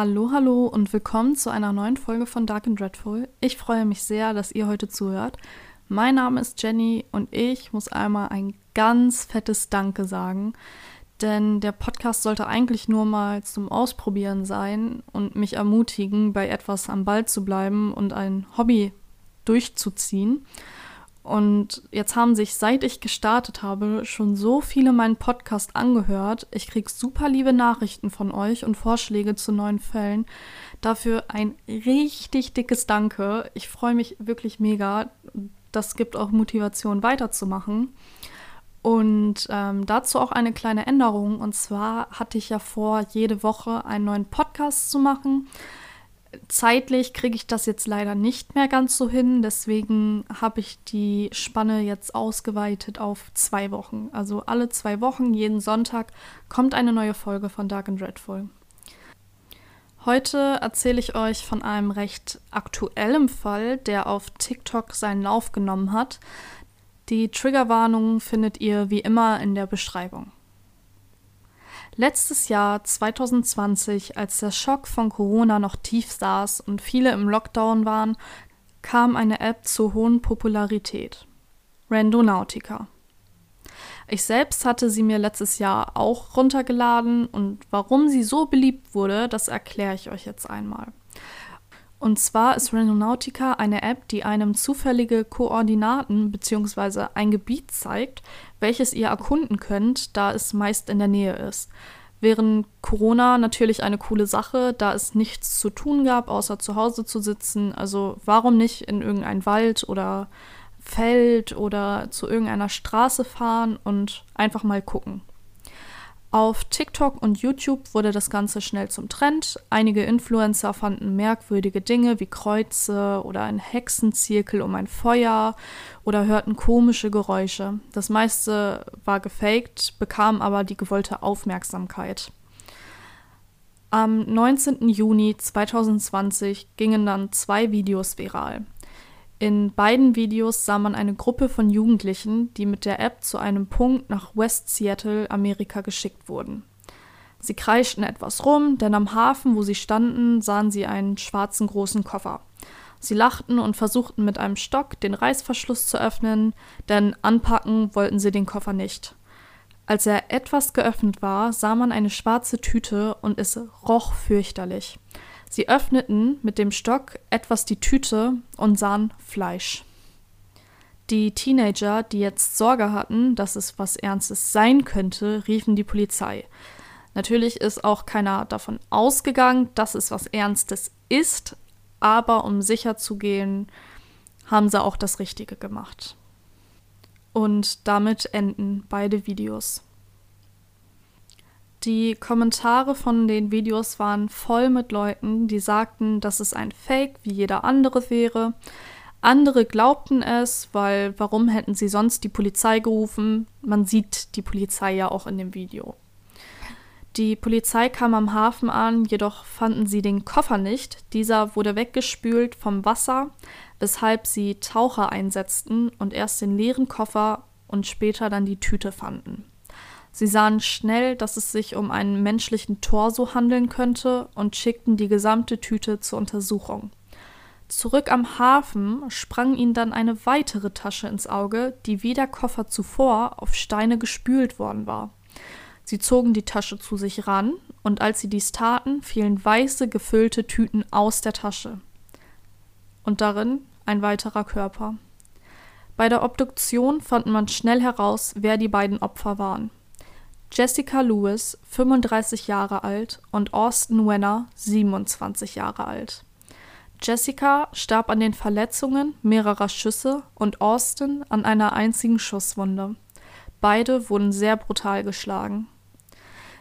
Hallo, hallo und willkommen zu einer neuen Folge von Dark and Dreadful. Ich freue mich sehr, dass ihr heute zuhört. Mein Name ist Jenny und ich muss einmal ein ganz fettes Danke sagen, denn der Podcast sollte eigentlich nur mal zum Ausprobieren sein und mich ermutigen, bei etwas am Ball zu bleiben und ein Hobby durchzuziehen. Und jetzt haben sich, seit ich gestartet habe, schon so viele meinen Podcast angehört. Ich kriege super liebe Nachrichten von euch und Vorschläge zu neuen Fällen. Dafür ein richtig dickes Danke. Ich freue mich wirklich mega. Das gibt auch Motivation weiterzumachen. Und ähm, dazu auch eine kleine Änderung. Und zwar hatte ich ja vor, jede Woche einen neuen Podcast zu machen. Zeitlich kriege ich das jetzt leider nicht mehr ganz so hin, deswegen habe ich die Spanne jetzt ausgeweitet auf zwei Wochen. Also alle zwei Wochen, jeden Sonntag, kommt eine neue Folge von Dark and Dreadful. Heute erzähle ich euch von einem recht aktuellen Fall, der auf TikTok seinen Lauf genommen hat. Die Triggerwarnung findet ihr wie immer in der Beschreibung. Letztes Jahr 2020, als der Schock von Corona noch tief saß und viele im Lockdown waren, kam eine App zur hohen Popularität. Randonautica. Ich selbst hatte sie mir letztes Jahr auch runtergeladen und warum sie so beliebt wurde, das erkläre ich euch jetzt einmal. Und zwar ist Randonautica eine App, die einem zufällige Koordinaten bzw. ein Gebiet zeigt, welches ihr erkunden könnt, da es meist in der Nähe ist. Während Corona natürlich eine coole Sache, da es nichts zu tun gab, außer zu Hause zu sitzen. Also warum nicht in irgendein Wald oder Feld oder zu irgendeiner Straße fahren und einfach mal gucken. Auf TikTok und YouTube wurde das Ganze schnell zum Trend. Einige Influencer fanden merkwürdige Dinge wie Kreuze oder ein Hexenzirkel um ein Feuer oder hörten komische Geräusche. Das meiste war gefaked, bekam aber die gewollte Aufmerksamkeit. Am 19. Juni 2020 gingen dann zwei Videos viral. In beiden Videos sah man eine Gruppe von Jugendlichen, die mit der App zu einem Punkt nach West Seattle, Amerika, geschickt wurden. Sie kreischten etwas rum, denn am Hafen, wo sie standen, sahen sie einen schwarzen großen Koffer. Sie lachten und versuchten mit einem Stock den Reißverschluss zu öffnen, denn anpacken wollten sie den Koffer nicht. Als er etwas geöffnet war, sah man eine schwarze Tüte und es roch fürchterlich. Sie öffneten mit dem Stock etwas die Tüte und sahen Fleisch. Die Teenager, die jetzt Sorge hatten, dass es was Ernstes sein könnte, riefen die Polizei. Natürlich ist auch keiner davon ausgegangen, dass es was Ernstes ist, aber um sicher zu gehen, haben sie auch das Richtige gemacht. Und damit enden beide Videos. Die Kommentare von den Videos waren voll mit Leuten, die sagten, dass es ein Fake wie jeder andere wäre. Andere glaubten es, weil warum hätten sie sonst die Polizei gerufen? Man sieht die Polizei ja auch in dem Video. Die Polizei kam am Hafen an, jedoch fanden sie den Koffer nicht. Dieser wurde weggespült vom Wasser, weshalb sie Taucher einsetzten und erst den leeren Koffer und später dann die Tüte fanden. Sie sahen schnell, dass es sich um einen menschlichen Torso handeln könnte und schickten die gesamte Tüte zur Untersuchung. Zurück am Hafen sprang ihnen dann eine weitere Tasche ins Auge, die wie der Koffer zuvor auf Steine gespült worden war. Sie zogen die Tasche zu sich ran, und als sie dies taten, fielen weiße gefüllte Tüten aus der Tasche. Und darin ein weiterer Körper. Bei der Obduktion fand man schnell heraus, wer die beiden Opfer waren. Jessica Lewis, 35 Jahre alt, und Austin Wenner, 27 Jahre alt. Jessica starb an den Verletzungen mehrerer Schüsse und Austin an einer einzigen Schusswunde. Beide wurden sehr brutal geschlagen.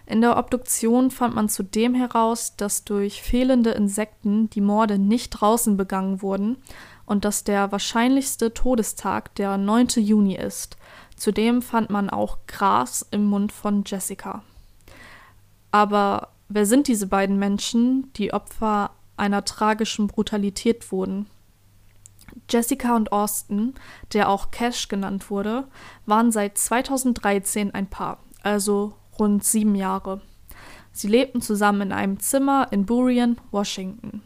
In der Obduktion fand man zudem heraus, dass durch fehlende Insekten die Morde nicht draußen begangen wurden und dass der wahrscheinlichste Todestag der 9. Juni ist, Zudem fand man auch Gras im Mund von Jessica. Aber wer sind diese beiden Menschen, die Opfer einer tragischen Brutalität wurden? Jessica und Austin, der auch Cash genannt wurde, waren seit 2013 ein Paar, also rund sieben Jahre. Sie lebten zusammen in einem Zimmer in Burien, Washington.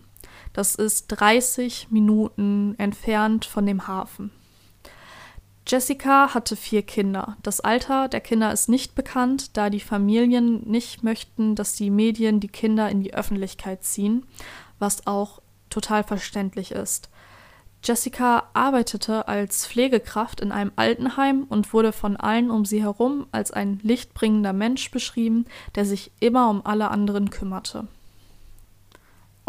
Das ist 30 Minuten entfernt von dem Hafen. Jessica hatte vier Kinder. Das Alter der Kinder ist nicht bekannt, da die Familien nicht möchten, dass die Medien die Kinder in die Öffentlichkeit ziehen, was auch total verständlich ist. Jessica arbeitete als Pflegekraft in einem Altenheim und wurde von allen um sie herum als ein lichtbringender Mensch beschrieben, der sich immer um alle anderen kümmerte.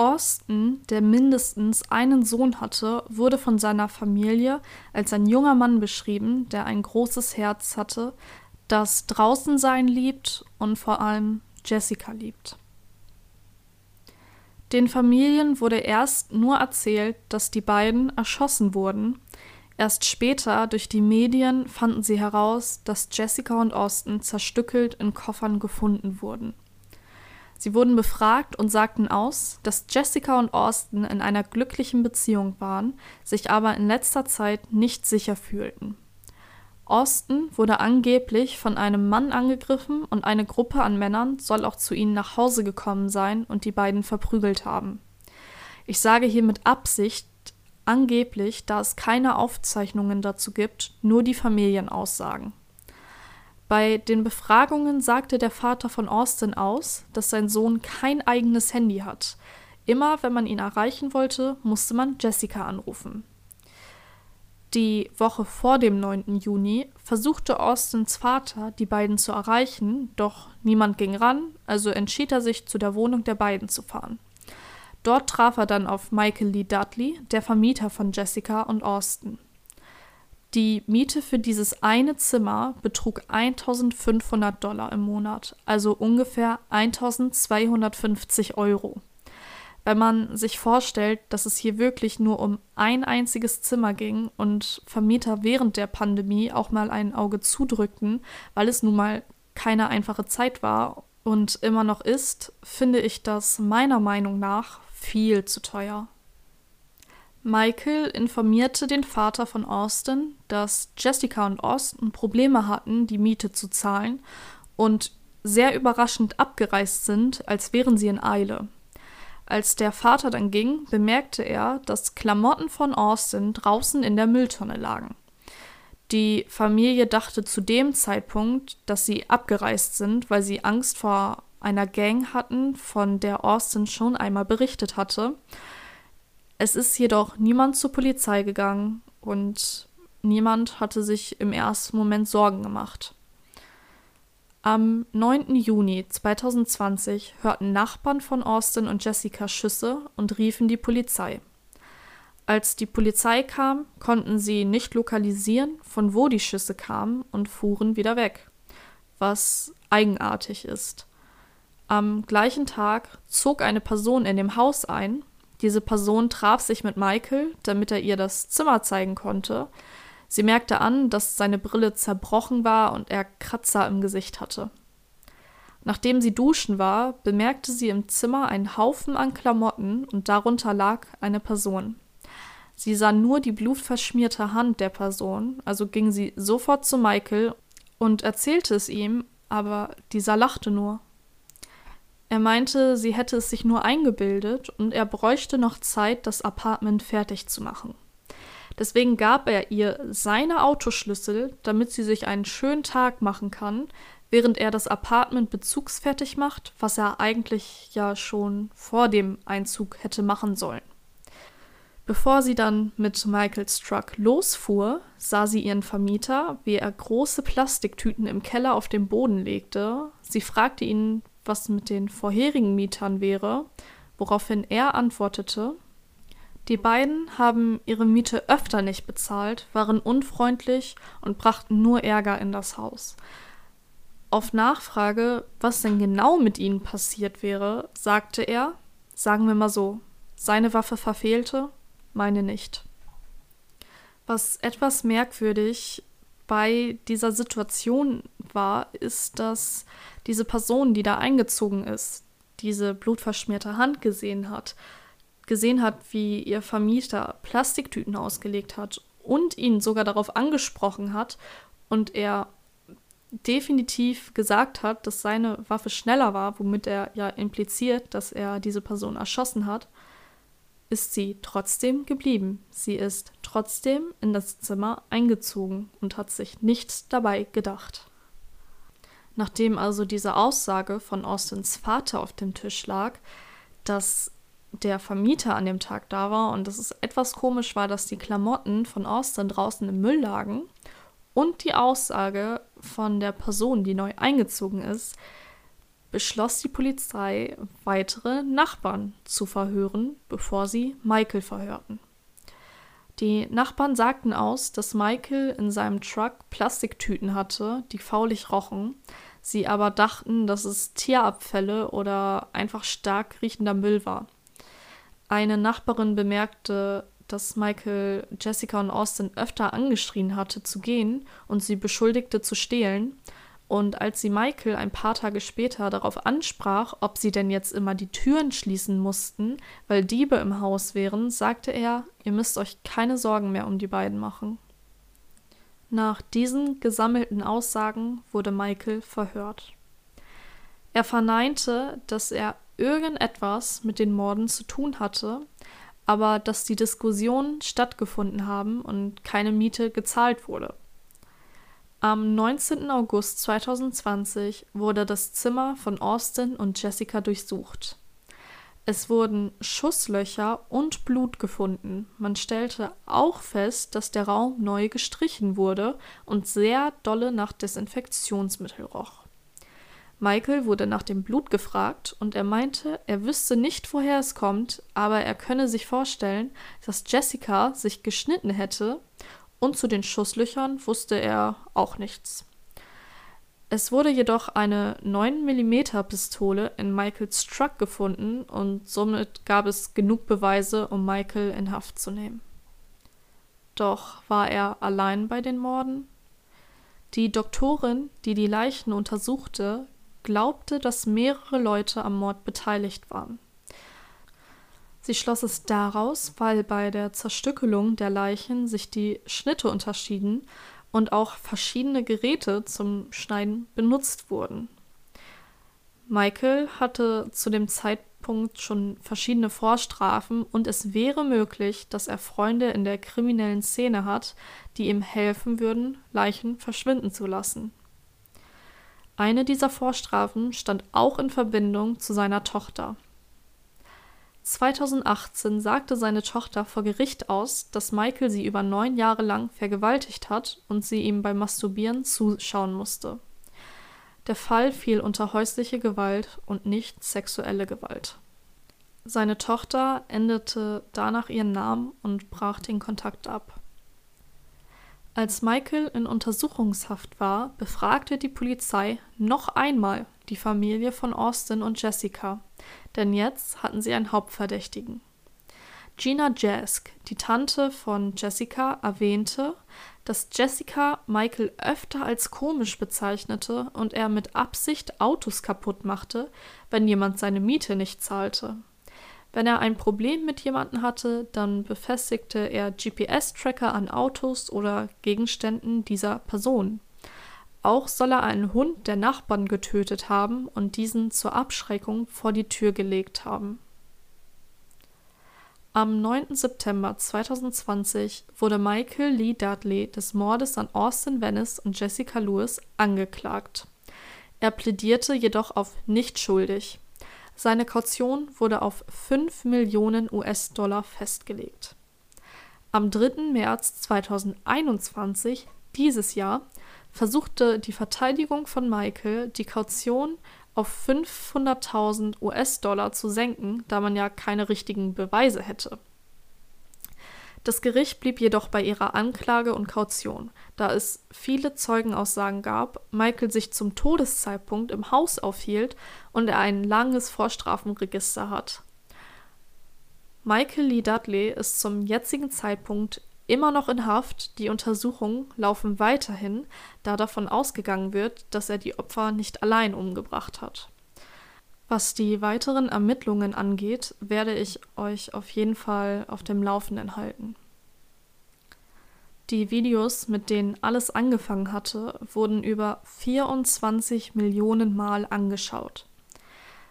Austin, der mindestens einen Sohn hatte, wurde von seiner Familie als ein junger Mann beschrieben, der ein großes Herz hatte, das draußen sein liebt und vor allem Jessica liebt. Den Familien wurde erst nur erzählt, dass die beiden erschossen wurden. Erst später durch die Medien fanden sie heraus, dass Jessica und Austin zerstückelt in Koffern gefunden wurden. Sie wurden befragt und sagten aus, dass Jessica und Austin in einer glücklichen Beziehung waren, sich aber in letzter Zeit nicht sicher fühlten. Austin wurde angeblich von einem Mann angegriffen und eine Gruppe an Männern soll auch zu ihnen nach Hause gekommen sein und die beiden verprügelt haben. Ich sage hier mit Absicht angeblich, da es keine Aufzeichnungen dazu gibt, nur die Familienaussagen. Bei den Befragungen sagte der Vater von Austin aus, dass sein Sohn kein eigenes Handy hat. Immer wenn man ihn erreichen wollte, musste man Jessica anrufen. Die Woche vor dem 9. Juni versuchte Austins Vater, die beiden zu erreichen, doch niemand ging ran, also entschied er sich, zu der Wohnung der beiden zu fahren. Dort traf er dann auf Michael Lee Dudley, der Vermieter von Jessica und Austin. Die Miete für dieses eine Zimmer betrug 1500 Dollar im Monat, also ungefähr 1250 Euro. Wenn man sich vorstellt, dass es hier wirklich nur um ein einziges Zimmer ging und Vermieter während der Pandemie auch mal ein Auge zudrückten, weil es nun mal keine einfache Zeit war und immer noch ist, finde ich das meiner Meinung nach viel zu teuer. Michael informierte den Vater von Austin, dass Jessica und Austin Probleme hatten, die Miete zu zahlen und sehr überraschend abgereist sind, als wären sie in Eile. Als der Vater dann ging, bemerkte er, dass Klamotten von Austin draußen in der Mülltonne lagen. Die Familie dachte zu dem Zeitpunkt, dass sie abgereist sind, weil sie Angst vor einer Gang hatten, von der Austin schon einmal berichtet hatte. Es ist jedoch niemand zur Polizei gegangen und niemand hatte sich im ersten Moment Sorgen gemacht. Am 9. Juni 2020 hörten Nachbarn von Austin und Jessica Schüsse und riefen die Polizei. Als die Polizei kam, konnten sie nicht lokalisieren, von wo die Schüsse kamen und fuhren wieder weg, was eigenartig ist. Am gleichen Tag zog eine Person in dem Haus ein. Diese Person traf sich mit Michael, damit er ihr das Zimmer zeigen konnte, Sie merkte an, dass seine Brille zerbrochen war und er Kratzer im Gesicht hatte. Nachdem sie duschen war, bemerkte sie im Zimmer einen Haufen an Klamotten und darunter lag eine Person. Sie sah nur die blutverschmierte Hand der Person, also ging sie sofort zu Michael und erzählte es ihm, aber dieser lachte nur. Er meinte, sie hätte es sich nur eingebildet und er bräuchte noch Zeit, das Apartment fertig zu machen. Deswegen gab er ihr seine Autoschlüssel, damit sie sich einen schönen Tag machen kann, während er das Apartment bezugsfertig macht, was er eigentlich ja schon vor dem Einzug hätte machen sollen. Bevor sie dann mit Michaels Truck losfuhr, sah sie ihren Vermieter, wie er große Plastiktüten im Keller auf den Boden legte. Sie fragte ihn, was mit den vorherigen Mietern wäre, woraufhin er antwortete, die beiden haben ihre Miete öfter nicht bezahlt, waren unfreundlich und brachten nur Ärger in das Haus. Auf Nachfrage, was denn genau mit ihnen passiert wäre, sagte er, sagen wir mal so, seine Waffe verfehlte, meine nicht. Was etwas merkwürdig bei dieser Situation war, ist, dass diese Person, die da eingezogen ist, diese blutverschmierte Hand gesehen hat, gesehen hat, wie ihr Vermieter Plastiktüten ausgelegt hat und ihn sogar darauf angesprochen hat und er definitiv gesagt hat, dass seine Waffe schneller war, womit er ja impliziert, dass er diese Person erschossen hat, ist sie trotzdem geblieben. Sie ist trotzdem in das Zimmer eingezogen und hat sich nichts dabei gedacht. Nachdem also diese Aussage von Austins Vater auf dem Tisch lag, dass der Vermieter an dem Tag da war und dass es etwas komisch war, dass die Klamotten von Austin draußen im Müll lagen und die Aussage von der Person, die neu eingezogen ist, beschloss die Polizei, weitere Nachbarn zu verhören, bevor sie Michael verhörten. Die Nachbarn sagten aus, dass Michael in seinem Truck Plastiktüten hatte, die faulig rochen, sie aber dachten, dass es Tierabfälle oder einfach stark riechender Müll war. Eine Nachbarin bemerkte, dass Michael Jessica und Austin öfter angeschrien hatte zu gehen und sie beschuldigte zu stehlen. Und als sie Michael ein paar Tage später darauf ansprach, ob sie denn jetzt immer die Türen schließen mussten, weil Diebe im Haus wären, sagte er, ihr müsst euch keine Sorgen mehr um die beiden machen. Nach diesen gesammelten Aussagen wurde Michael verhört. Er verneinte, dass er irgendetwas mit den Morden zu tun hatte, aber dass die Diskussionen stattgefunden haben und keine Miete gezahlt wurde. Am 19. August 2020 wurde das Zimmer von Austin und Jessica durchsucht. Es wurden Schusslöcher und Blut gefunden. Man stellte auch fest, dass der Raum neu gestrichen wurde und sehr dolle nach Desinfektionsmittel roch. Michael wurde nach dem Blut gefragt und er meinte, er wüsste nicht, woher es kommt, aber er könne sich vorstellen, dass Jessica sich geschnitten hätte und zu den Schusslöchern wusste er auch nichts. Es wurde jedoch eine 9 mm Pistole in Michaels Truck gefunden und somit gab es genug Beweise, um Michael in Haft zu nehmen. Doch war er allein bei den Morden? Die Doktorin, die die Leichen untersuchte, glaubte, dass mehrere Leute am Mord beteiligt waren. Sie schloss es daraus, weil bei der Zerstückelung der Leichen sich die Schnitte unterschieden und auch verschiedene Geräte zum Schneiden benutzt wurden. Michael hatte zu dem Zeitpunkt schon verschiedene Vorstrafen und es wäre möglich, dass er Freunde in der kriminellen Szene hat, die ihm helfen würden, Leichen verschwinden zu lassen. Eine dieser Vorstrafen stand auch in Verbindung zu seiner Tochter. 2018 sagte seine Tochter vor Gericht aus, dass Michael sie über neun Jahre lang vergewaltigt hat und sie ihm beim Masturbieren zuschauen musste. Der Fall fiel unter häusliche Gewalt und nicht sexuelle Gewalt. Seine Tochter änderte danach ihren Namen und brach den Kontakt ab. Als Michael in Untersuchungshaft war, befragte die Polizei noch einmal die Familie von Austin und Jessica, denn jetzt hatten sie einen Hauptverdächtigen. Gina Jask, die Tante von Jessica, erwähnte, dass Jessica Michael öfter als komisch bezeichnete und er mit Absicht Autos kaputt machte, wenn jemand seine Miete nicht zahlte. Wenn er ein Problem mit jemandem hatte, dann befestigte er GPS-Tracker an Autos oder Gegenständen dieser Person. Auch soll er einen Hund der Nachbarn getötet haben und diesen zur Abschreckung vor die Tür gelegt haben. Am 9. September 2020 wurde Michael Lee Dudley des Mordes an Austin Venice und Jessica Lewis angeklagt. Er plädierte jedoch auf nicht schuldig. Seine Kaution wurde auf 5 Millionen US-Dollar festgelegt. Am 3. März 2021, dieses Jahr, versuchte die Verteidigung von Michael, die Kaution auf 500.000 US-Dollar zu senken, da man ja keine richtigen Beweise hätte. Das Gericht blieb jedoch bei ihrer Anklage und Kaution, da es viele Zeugenaussagen gab, Michael sich zum Todeszeitpunkt im Haus aufhielt und er ein langes Vorstrafenregister hat. Michael Lee Dudley ist zum jetzigen Zeitpunkt immer noch in Haft, die Untersuchungen laufen weiterhin, da davon ausgegangen wird, dass er die Opfer nicht allein umgebracht hat. Was die weiteren Ermittlungen angeht, werde ich euch auf jeden Fall auf dem Laufenden halten. Die Videos, mit denen alles angefangen hatte, wurden über 24 Millionen Mal angeschaut.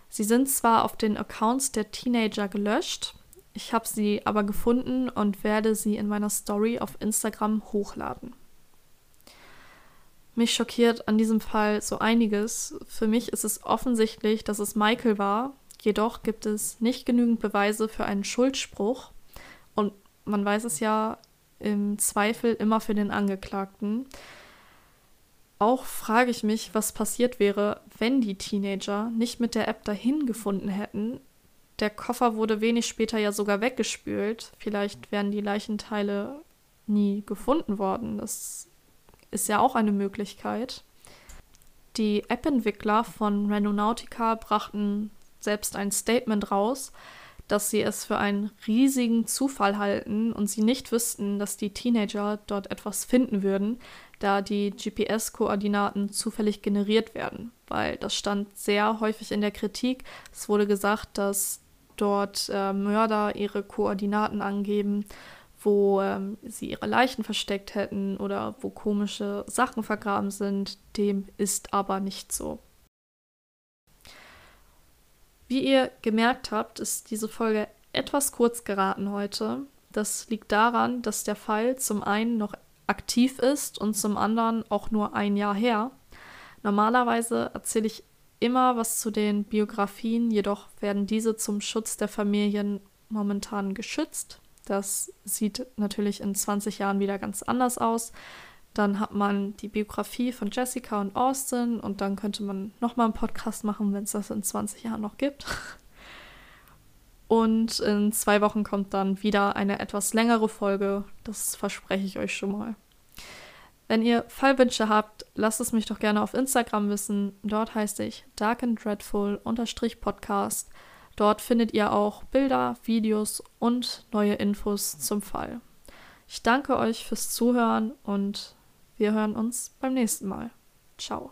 Sie sind zwar auf den Accounts der Teenager gelöscht, ich habe sie aber gefunden und werde sie in meiner Story auf Instagram hochladen. Mich schockiert an diesem Fall so einiges. Für mich ist es offensichtlich, dass es Michael war, jedoch gibt es nicht genügend Beweise für einen Schuldspruch und man weiß es ja im Zweifel immer für den Angeklagten. Auch frage ich mich, was passiert wäre, wenn die Teenager nicht mit der App dahin gefunden hätten. Der Koffer wurde wenig später ja sogar weggespült. Vielleicht wären die Leichenteile nie gefunden worden. Das ist ja auch eine Möglichkeit. Die App-Entwickler von Renonautica brachten selbst ein Statement raus, dass sie es für einen riesigen Zufall halten und sie nicht wüssten, dass die Teenager dort etwas finden würden, da die GPS-Koordinaten zufällig generiert werden, weil das stand sehr häufig in der Kritik. Es wurde gesagt, dass dort äh, Mörder ihre Koordinaten angeben wo ähm, sie ihre Leichen versteckt hätten oder wo komische Sachen vergraben sind. Dem ist aber nicht so. Wie ihr gemerkt habt, ist diese Folge etwas kurz geraten heute. Das liegt daran, dass der Fall zum einen noch aktiv ist und zum anderen auch nur ein Jahr her. Normalerweise erzähle ich immer was zu den Biografien, jedoch werden diese zum Schutz der Familien momentan geschützt. Das sieht natürlich in 20 Jahren wieder ganz anders aus. Dann hat man die Biografie von Jessica und Austin und dann könnte man nochmal einen Podcast machen, wenn es das in 20 Jahren noch gibt. Und in zwei Wochen kommt dann wieder eine etwas längere Folge. Das verspreche ich euch schon mal. Wenn ihr Fallwünsche habt, lasst es mich doch gerne auf Instagram wissen. Dort heiße ich Dark and Dreadful Podcast. Dort findet ihr auch Bilder, Videos und neue Infos zum Fall. Ich danke euch fürs Zuhören und wir hören uns beim nächsten Mal. Ciao.